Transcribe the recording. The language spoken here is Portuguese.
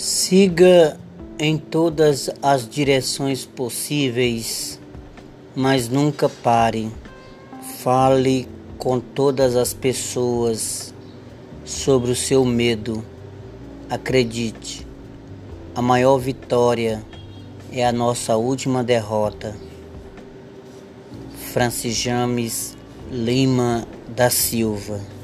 Siga em todas as direções possíveis, mas nunca pare. Fale com todas as pessoas sobre o seu medo. Acredite, a maior vitória é a nossa última derrota. Francis James Lima da Silva